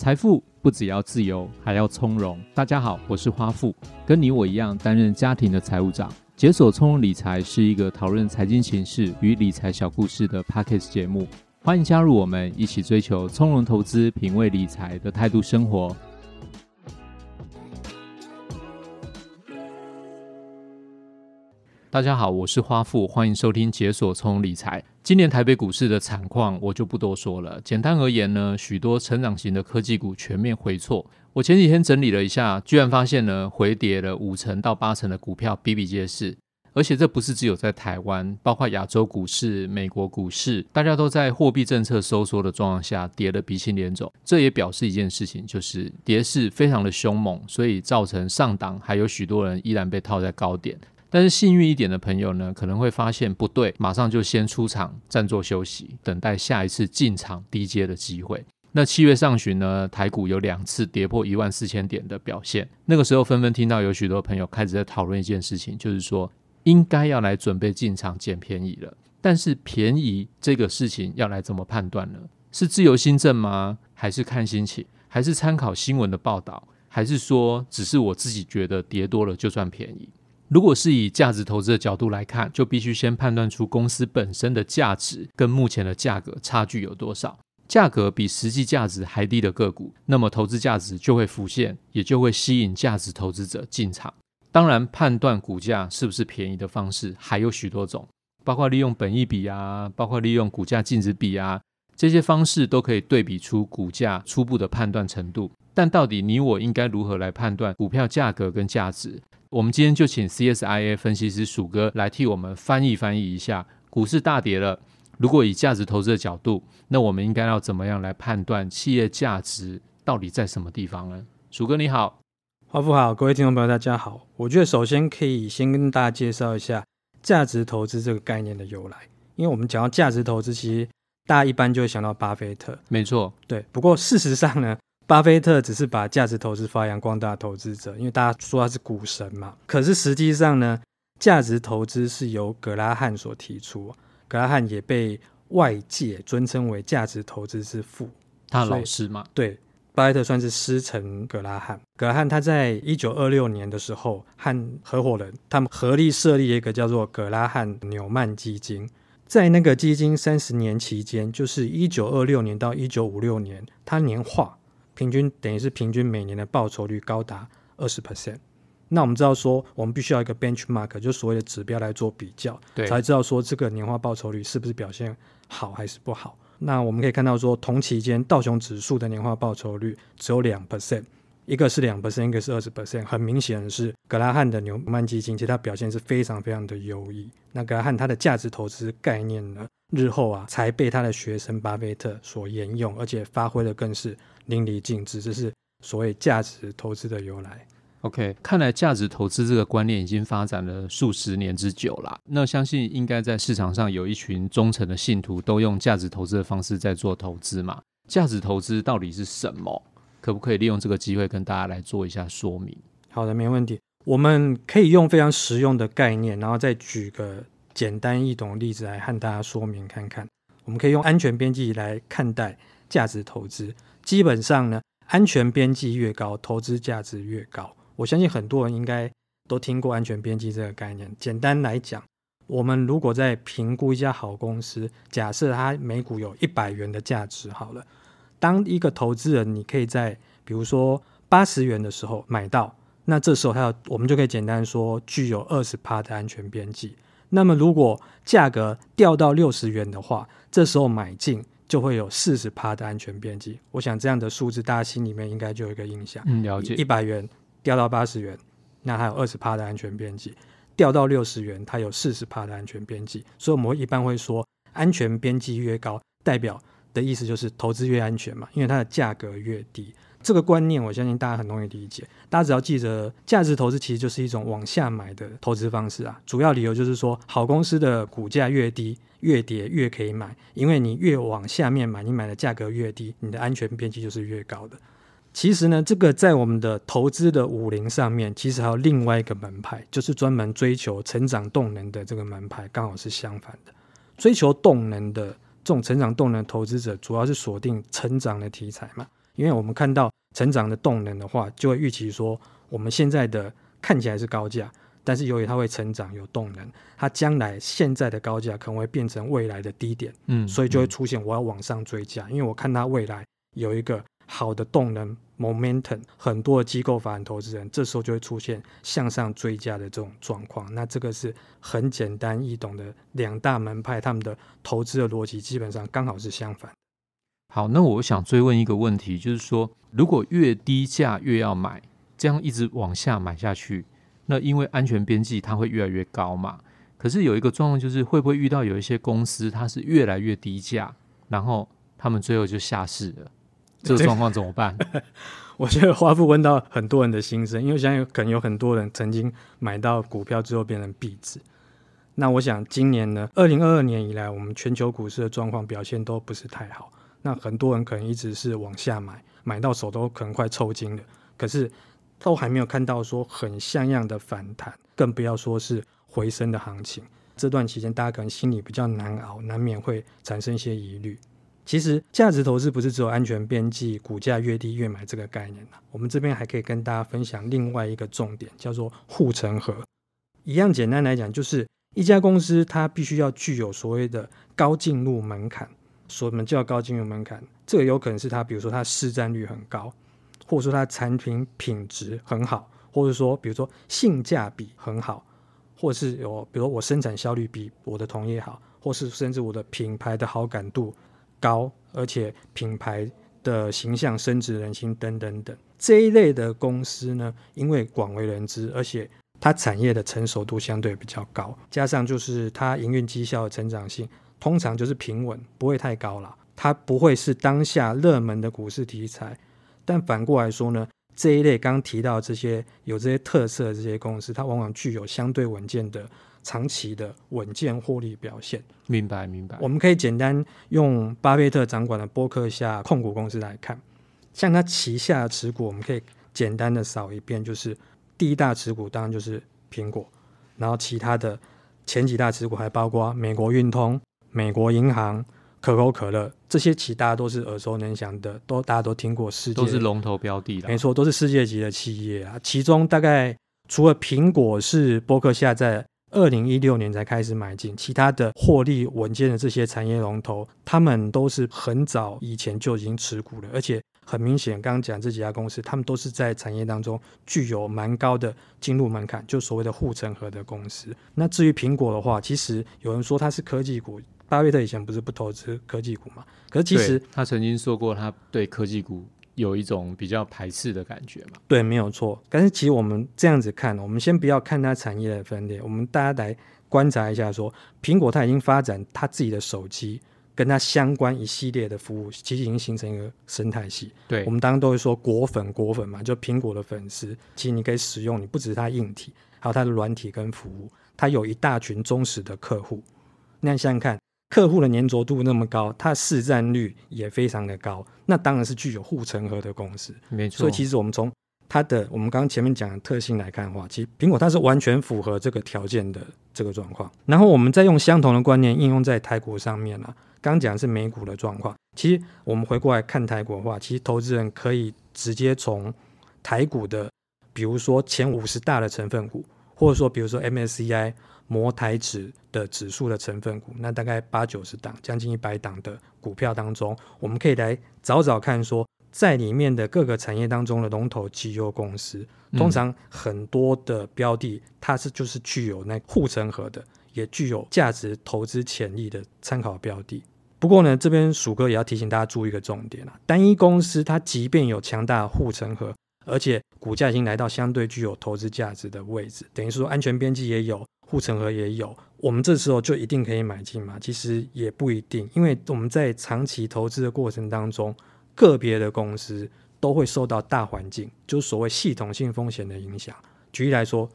财富不只要自由，还要从容。大家好，我是花富，跟你我一样担任家庭的财务长。解锁从容理财是一个讨论财经形势与理财小故事的 Podcast 节目，欢迎加入我们，一起追求从容投资、品味理财的态度生活。大家好，我是花富，欢迎收听解锁从理财。今年台北股市的惨况我就不多说了。简单而言呢，许多成长型的科技股全面回挫。我前几天整理了一下，居然发现呢，回跌了五成到八成的股票比比皆是。而且这不是只有在台湾，包括亚洲股市、美国股市，大家都在货币政策收缩的状况下跌得鼻青脸肿。这也表示一件事情，就是跌势非常的凶猛，所以造成上档还有许多人依然被套在高点。但是幸运一点的朋友呢，可能会发现不对，马上就先出场暂作休息，等待下一次进场低阶的机会。那七月上旬呢，台股有两次跌破一万四千点的表现，那个时候纷纷听到有许多朋友开始在讨论一件事情，就是说应该要来准备进场捡便宜了。但是便宜这个事情要来怎么判断呢？是自由新政吗？还是看心情？还是参考新闻的报道？还是说只是我自己觉得跌多了就算便宜？如果是以价值投资的角度来看，就必须先判断出公司本身的价值跟目前的价格差距有多少。价格比实际价值还低的个股，那么投资价值就会浮现，也就会吸引价值投资者进场。当然，判断股价是不是便宜的方式还有许多种，包括利用本益比啊，包括利用股价净值比啊，这些方式都可以对比出股价初步的判断程度。但到底你我应该如何来判断股票价格跟价值？我们今天就请 CSIA 分析师鼠哥来替我们翻译翻译一下，股市大跌了，如果以价值投资的角度，那我们应该要怎么样来判断企业价值到底在什么地方呢？鼠哥你好，华富好，各位听众朋友大家好。我觉得首先可以先跟大家介绍一下价值投资这个概念的由来，因为我们讲到价值投资，其实大家一般就会想到巴菲特，没错，对。不过事实上呢，巴菲特只是把价值投资发扬光大的投资者，因为大家说他是股神嘛。可是实际上呢，价值投资是由格拉汉所提出，格拉汉也被外界尊称为价值投资之父。他老师嘛？对，巴菲特算是师承格拉汉。格拉汉他在一九二六年的时候，和合伙人他们合力设立一个叫做格拉汉纽曼基金，在那个基金三十年期间，就是一九二六年到一九五六年，他年化。平均等于是平均每年的报酬率高达二十 percent，那我们知道说，我们必须要一个 benchmark，就所谓的指标来做比较，对，才知道说这个年化报酬率是不是表现好还是不好。那我们可以看到说，同期间道琼指数的年化报酬率只有两 percent，一个是两 percent，一个是二十 percent，很明显的是格拉汉的纽曼基金，其实它表现是非常非常的优异。那格拉汉他的价值投资概念呢，日后啊才被他的学生巴菲特所沿用，而且发挥的更是。淋漓尽致，这是所谓价值投资的由来。OK，看来价值投资这个观念已经发展了数十年之久了。那相信应该在市场上有一群忠诚的信徒，都用价值投资的方式在做投资嘛？价值投资到底是什么？可不可以利用这个机会跟大家来做一下说明？好的，没问题。我们可以用非常实用的概念，然后再举个简单易懂的例子来和大家说明看看。我们可以用安全边际来看待价值投资。基本上呢，安全边际越高，投资价值越高。我相信很多人应该都听过安全边际这个概念。简单来讲，我们如果在评估一家好公司，假设它每股有一百元的价值，好了，当一个投资人，你可以在比如说八十元的时候买到，那这时候它要我们就可以简单说具有二十趴的安全边际。那么如果价格掉到六十元的话，这时候买进。就会有四十趴的安全边际，我想这样的数字大家心里面应该就有一个印象。嗯，了解。一百元掉到八十元，那还有二十趴的安全边际；掉到六十元，它有四十趴的安全边际。所以我们一般会说，安全边际越高，代表的意思就是投资越安全嘛，因为它的价格越低。这个观念我相信大家很容易理解，大家只要记着，价值投资其实就是一种往下买的投资方式啊。主要理由就是说，好公司的股价越低，越跌越可以买，因为你越往下面买，你买的价格越低，你的安全边际就是越高的。其实呢，这个在我们的投资的武林上面，其实还有另外一个门派，就是专门追求成长动能的这个门派，刚好是相反的。追求动能的这种成长动能投资者，主要是锁定成长的题材嘛。因为我们看到成长的动能的话，就会预期说，我们现在的看起来是高价，但是由于它会成长有动能，它将来现在的高价可能会变成未来的低点，嗯，所以就会出现我要往上追价，因为我看它未来有一个好的动能 momentum，很多的机构法人投资人这时候就会出现向上追加的这种状况。那这个是很简单易懂的两大门派，他们的投资的逻辑基本上刚好是相反。好，那我想追问一个问题，就是说，如果越低价越要买，这样一直往下买下去，那因为安全边际它会越来越高嘛？可是有一个状况就是，会不会遇到有一些公司它是越来越低价，然后他们最后就下市了？这个状况怎么办？我觉得华富问到很多人的心声，因为现在可能有很多人曾经买到股票之后变成壁纸。那我想今年呢，二零二二年以来，我们全球股市的状况表现都不是太好。那很多人可能一直是往下买，买到手都可能快抽筋了，可是都还没有看到说很像样的反弹，更不要说是回升的行情。这段期间，大家可能心里比较难熬，难免会产生一些疑虑。其实，价值投资不是只有安全边际、股价越低越买这个概念。我们这边还可以跟大家分享另外一个重点，叫做护城河。一样简单来讲，就是一家公司它必须要具有所谓的高进入门槛。什么叫高进入门槛？这个有可能是它，比如说它市占率很高，或者说它产品品质很好，或者说比如说性价比很好，或是有比如说我生产效率比我的同业好，或是甚至我的品牌的好感度高，而且品牌的形象深植人心等等等这一类的公司呢，因为广为人知，而且它产业的成熟度相对比较高，加上就是它营运绩效的成长性。通常就是平稳，不会太高了。它不会是当下热门的股市题材。但反过来说呢，这一类刚刚提到这些有这些特色的这些公司，它往往具有相对稳健的长期的稳健获利表现。明白，明白。我们可以简单用巴菲特掌管的波克夏控股公司来看，像他旗下的持股，我们可以简单的扫一遍，就是第一大持股当然就是苹果，然后其他的前几大持股还包括美国运通。美国银行、可口可乐这些，其他都是耳熟能详的，都大家都听过，世界都是龙头标的，没错，都是世界级的企业啊。其中大概除了苹果是波克夏在二零一六年才开始买进，其他的获利稳健的这些产业龙头，他们都是很早以前就已经持股了，而且很明显，刚刚讲这几家公司，他们都是在产业当中具有蛮高的进入门槛，就所谓的护城河的公司。那至于苹果的话，其实有人说它是科技股。巴菲特以前不是不投资科技股嘛？可是其实他曾经说过，他对科技股有一种比较排斥的感觉嘛。对，没有错。但是其实我们这样子看，我们先不要看它产业的分裂，我们大家来观察一下说，说苹果它已经发展它自己的手机，跟它相关一系列的服务，其实已经形成一个生态系。对，我们当然都会说果粉果粉嘛，就苹果的粉丝，其实你可以使用，你不只是它硬体，还有它的软体跟服务，它有一大群忠实的客户。那你想想看。客户的粘着度那么高，它的市占率也非常的高，那当然是具有护城河的公司。没错，所以其实我们从它的我们刚刚前面讲的特性来看的话，其实苹果它是完全符合这个条件的这个状况。然后我们再用相同的观念应用在台股上面啊，刚刚讲的是美股的状况，其实我们回过来看台股的话，其实投资人可以直接从台股的，比如说前五十大的成分股，或者说比如说 MSCI。摩台指的指数的成分股，那大概八九十档，将近一百档的股票当中，我们可以来找找看，说在里面的各个产业当中的龙头绩优公司，通常很多的标的，它是就是具有那护城河的，也具有价值投资潜力的参考标的。不过呢，这边鼠哥也要提醒大家注意一个重点啊，单一公司它即便有强大的护城河，而且股价已经来到相对具有投资价值的位置，等于说安全边际也有。护城河也有，我们这时候就一定可以买进吗？其实也不一定，因为我们在长期投资的过程当中，个别的公司都会受到大环境，就是所谓系统性风险的影响。举例来说，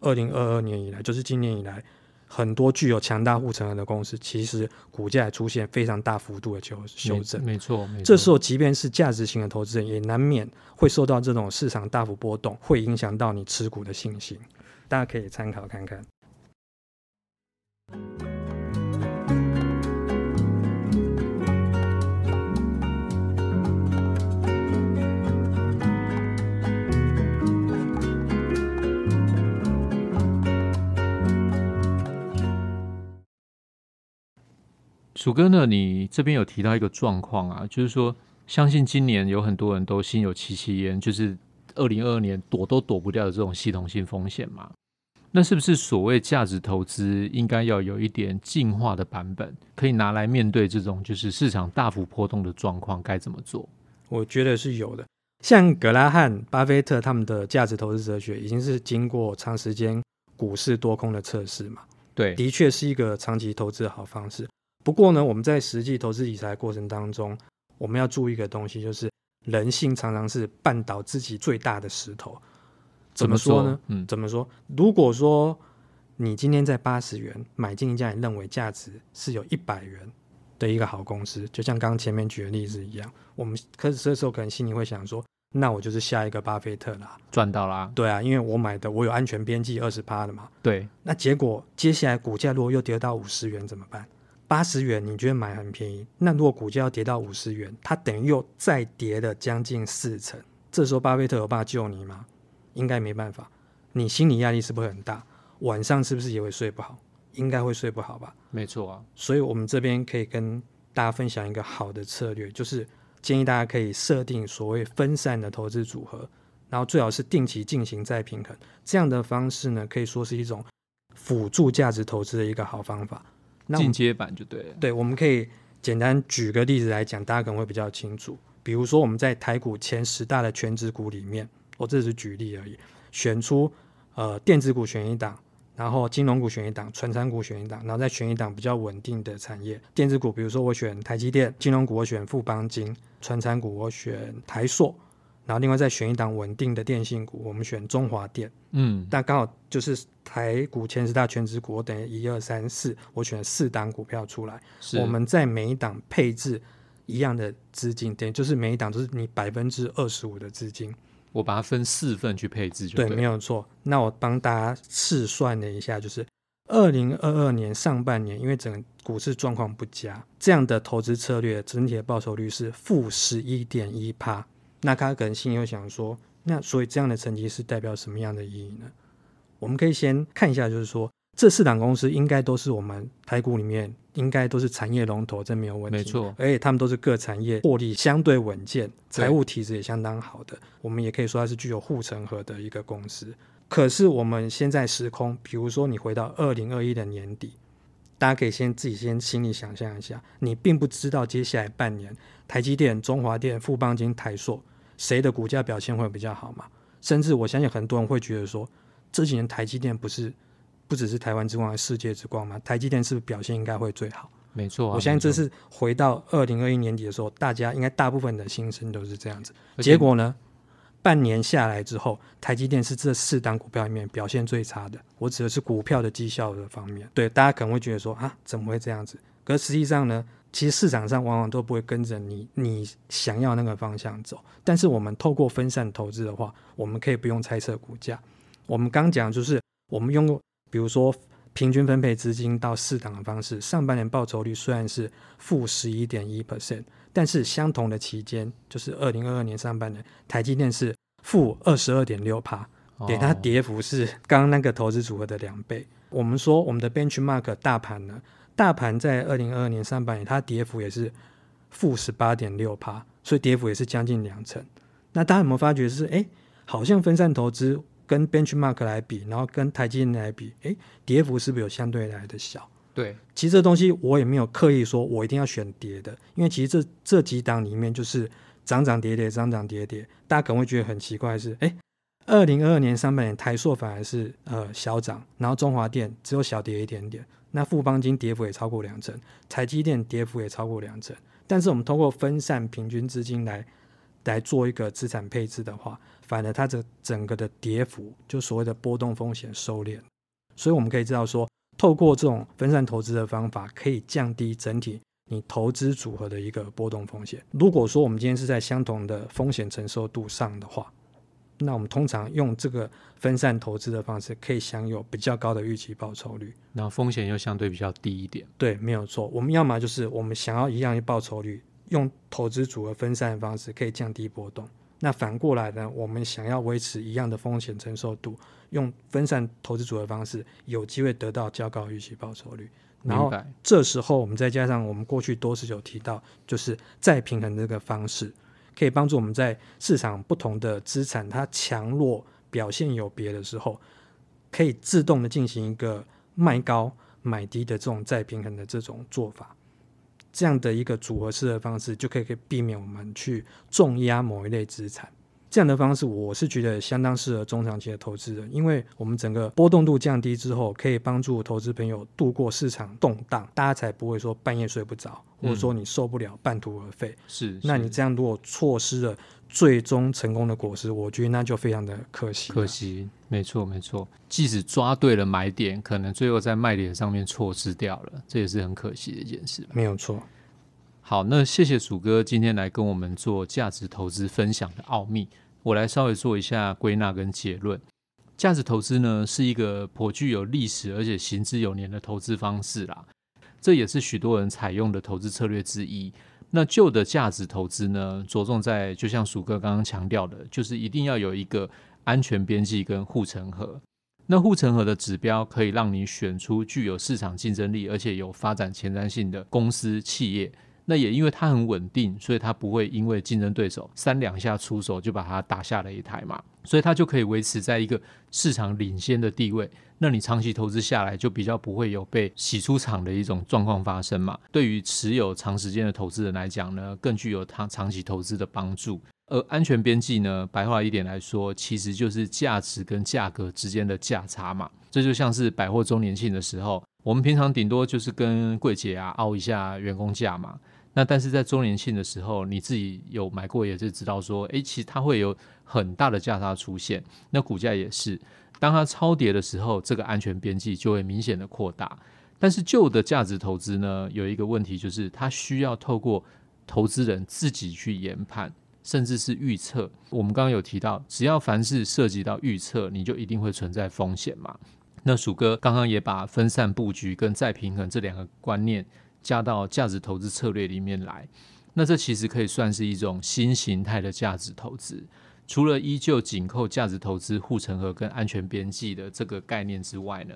二零二二年以来，就是今年以来，很多具有强大护城河的公司，其实股价出现非常大幅度的修修正。没错，没错。这时候，即便是价值型的投资人，也难免会受到这种市场大幅波动，会影响到你持股的信心。大家可以参考看看。鼠哥呢你这边有提到一个状况啊就是说相信今年有很多人都心有戚戚焉就是二零二二年躲都躲不掉的这种系统性风险嘛。那是不是所谓价值投资应该要有一点进化的版本，可以拿来面对这种就是市场大幅波动的状况？该怎么做？我觉得是有的。像格拉汉、巴菲特他们的价值投资哲学，已经是经过长时间股市多空的测试嘛。对，的确是一个长期投资的好方式。不过呢，我们在实际投资理财过程当中，我们要注意一个东西，就是人性常常是绊倒自己最大的石头。怎么说呢？嗯，怎么说？如果说你今天在八十元买进一家你认为价值是有一百元的一个好公司，就像刚刚前面举的例子一样，我们可是这时候可能心里会想说，那我就是下一个巴菲特啦，赚到啦。对啊，因为我买的我有安全边际二十趴的嘛。对，那结果接下来股价如果又跌到五十元怎么办？八十元你觉得买很便宜，那如果股价要跌到五十元，它等于又再跌了将近四成，这时候巴菲特有办法救你吗？应该没办法，你心理压力是不是很大？晚上是不是也会睡不好？应该会睡不好吧？没错啊，所以我们这边可以跟大家分享一个好的策略，就是建议大家可以设定所谓分散的投资组合，然后最好是定期进行再平衡，这样的方式呢，可以说是一种辅助价值投资的一个好方法。那进阶版就对了。对，我们可以简单举个例子来讲，大家可能会比较清楚。比如说我们在台股前十大的全职股里面。我这是举例而已，选出呃电子股选一档，然后金融股选一档，纯产股选一档，然后再选一档比较稳定的产业。电子股，比如说我选台积电，金融股我选富邦金，纯产股我选台塑，然后另外再选一档稳定的电信股，我们选中华电。嗯，但刚好就是台股前十大全值股，我等于一二三四，我选四档股票出来，是我们在每一档配置一样的资金，等于就是每一档都是你百分之二十五的资金。我把它分四份去配置就对，对，没有错。那我帮大家试算了一下，就是二零二二年上半年，因为整个股市状况不佳，这样的投资策略整体的报酬率是负十一点一趴。那他可能心里会想说，那所以这样的成绩是代表什么样的意义呢？我们可以先看一下，就是说。这四档公司应该都是我们台股里面应该都是产业龙头，这没有问题。没错，而且他们都是各产业获利相对稳健，财务体质也相当好的。我们也可以说它是具有护城河的一个公司。可是我们现在时空，比如说你回到二零二一的年底，大家可以先自己先心里想象一下，你并不知道接下来半年台积电、中华电、富邦金、台硕谁的股价表现会比较好嘛？甚至我相信很多人会觉得说，这几年台积电不是。不只是台湾之光，世界之光嘛？台积电是不是表现应该会最好？没错、啊，我相信这是回到二零二一年底的时候，大家应该大部分的心声都是这样子。结果呢，半年下来之后，台积电是这四档股票里面表现最差的。我指的是股票的绩效的方面。对，大家可能会觉得说啊，怎么会这样子？可实际上呢，其实市场上往往都不会跟着你你想要那个方向走。但是我们透过分散投资的话，我们可以不用猜测股价。我们刚讲就是我们用。比如说，平均分配资金到四档的方式，上半年报酬率虽然是负十一点一 percent，但是相同的期间，就是二零二二年上半年，台积电是负二十二点六趴，给它跌幅是刚刚那个投资组合的两倍。我们说我们的 benchmark 大盘呢，大盘在二零二二年上半年，它跌幅也是负十八点六趴，所以跌幅也是将近两成。那大家有没有发觉是，哎，好像分散投资？跟 benchmark 来比，然后跟台积电来比，诶，跌幅是不是有相对来的小？对，其实这东西我也没有刻意说我一定要选跌的，因为其实这这几档里面就是涨涨跌跌，涨涨跌跌。大家可能会觉得很奇怪是，诶，二零二二年上半年台塑反而是呃小涨，然后中华电只有小跌一点点，那富邦金跌幅也超过两成，台积电跌幅也超过两成。但是我们通过分散平均资金来来做一个资产配置的话。反而它的整个的跌幅，就所谓的波动风险收敛，所以我们可以知道说，透过这种分散投资的方法，可以降低整体你投资组合的一个波动风险。如果说我们今天是在相同的风险承受度上的话，那我们通常用这个分散投资的方式，可以享有比较高的预期报酬率，那风险又相对比较低一点。对，没有错。我们要么就是我们想要一样的报酬率，用投资组合分散的方式，可以降低波动。那反过来呢？我们想要维持一样的风险承受度，用分散投资组合方式，有机会得到较高预期报酬率。然后这时候我们再加上我们过去多次有提到，就是再平衡这个方式，可以帮助我们在市场不同的资产它强弱表现有别的时候，可以自动的进行一个卖高买低的这种再平衡的这种做法。这样的一个组合式的方式，就可以可以避免我们去重压某一类资产。这样的方式，我是觉得相当适合中长期的投资人，因为我们整个波动度降低之后，可以帮助投资朋友度过市场动荡，大家才不会说半夜睡不着，或者说你受不了半途而废。是，那你这样如果错失了最终成功的果实，我觉得那就非常的可惜。可惜，没错没错，即使抓对了买点，可能最后在卖点上面错失掉了，这也是很可惜的一件事。没有错。好，那谢谢鼠哥今天来跟我们做价值投资分享的奥秘。我来稍微做一下归纳跟结论。价值投资呢，是一个颇具有历史而且行之有年的投资方式啦，这也是许多人采用的投资策略之一。那旧的价值投资呢，着重在就像鼠哥刚刚强调的，就是一定要有一个安全边际跟护城河。那护城河的指标可以让你选出具有市场竞争力而且有发展前瞻性的公司企业。那也因为它很稳定，所以它不会因为竞争对手三两下出手就把它打下了一台嘛，所以它就可以维持在一个市场领先的地位。那你长期投资下来，就比较不会有被洗出场的一种状况发生嘛。对于持有长时间的投资人来讲呢，更具有长长期投资的帮助。而安全边际呢，白话一点来说，其实就是价值跟价格之间的价差嘛。这就像是百货周年庆的时候，我们平常顶多就是跟柜姐啊凹一下员工价嘛。那但是在周年庆的时候，你自己有买过，也是知道说，诶，其实它会有很大的价差出现。那股价也是，当它超跌的时候，这个安全边际就会明显的扩大。但是旧的价值投资呢，有一个问题就是，它需要透过投资人自己去研判，甚至是预测。我们刚刚有提到，只要凡是涉及到预测，你就一定会存在风险嘛。那鼠哥刚刚也把分散布局跟再平衡这两个观念。加到价值投资策略里面来，那这其实可以算是一种新形态的价值投资。除了依旧紧扣价值投资护城河跟安全边际的这个概念之外呢，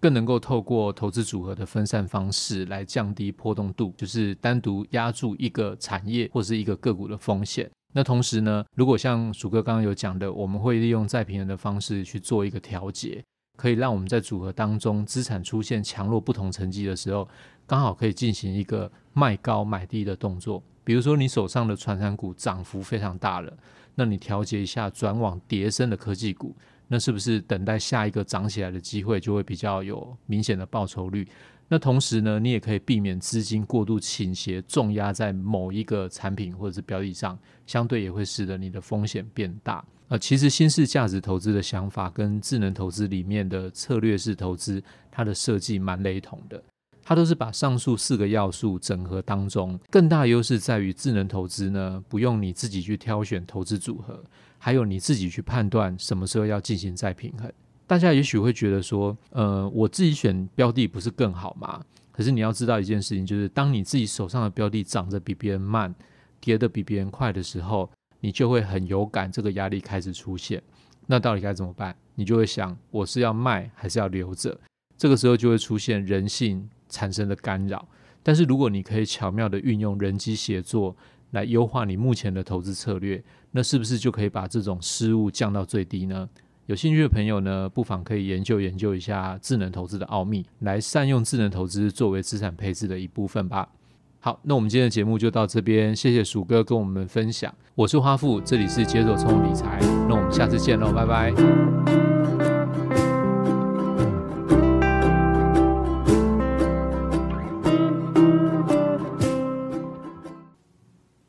更能够透过投资组合的分散方式来降低波动度，就是单独压住一个产业或是一个个股的风险。那同时呢，如果像鼠哥刚刚有讲的，我们会利用再平衡的方式去做一个调节。可以让我们在组合当中资产出现强弱不同层级的时候，刚好可以进行一个卖高买低的动作。比如说你手上的传产股涨幅非常大了，那你调节一下转往跌升的科技股，那是不是等待下一个涨起来的机会就会比较有明显的报酬率？那同时呢，你也可以避免资金过度倾斜重压在某一个产品或者是标的上，相对也会使得你的风险变大。呃，其实新式价值投资的想法跟智能投资里面的策略式投资，它的设计蛮雷同的。它都是把上述四个要素整合当中，更大优势在于智能投资呢，不用你自己去挑选投资组合，还有你自己去判断什么时候要进行再平衡。大家也许会觉得说，呃，我自己选标的不是更好吗？可是你要知道一件事情，就是当你自己手上的标的涨得比别人慢，跌得比别人快的时候。你就会很有感，这个压力开始出现，那到底该怎么办？你就会想，我是要卖还是要留着？这个时候就会出现人性产生的干扰。但是如果你可以巧妙地运用人机协作来优化你目前的投资策略，那是不是就可以把这种失误降到最低呢？有兴趣的朋友呢，不妨可以研究研究一下智能投资的奥秘，来善用智能投资作为资产配置的一部分吧。好，那我们今天的节目就到这边，谢谢鼠哥跟我们分享。我是花富，这里是解锁聪理财，那我们下次见喽，拜拜。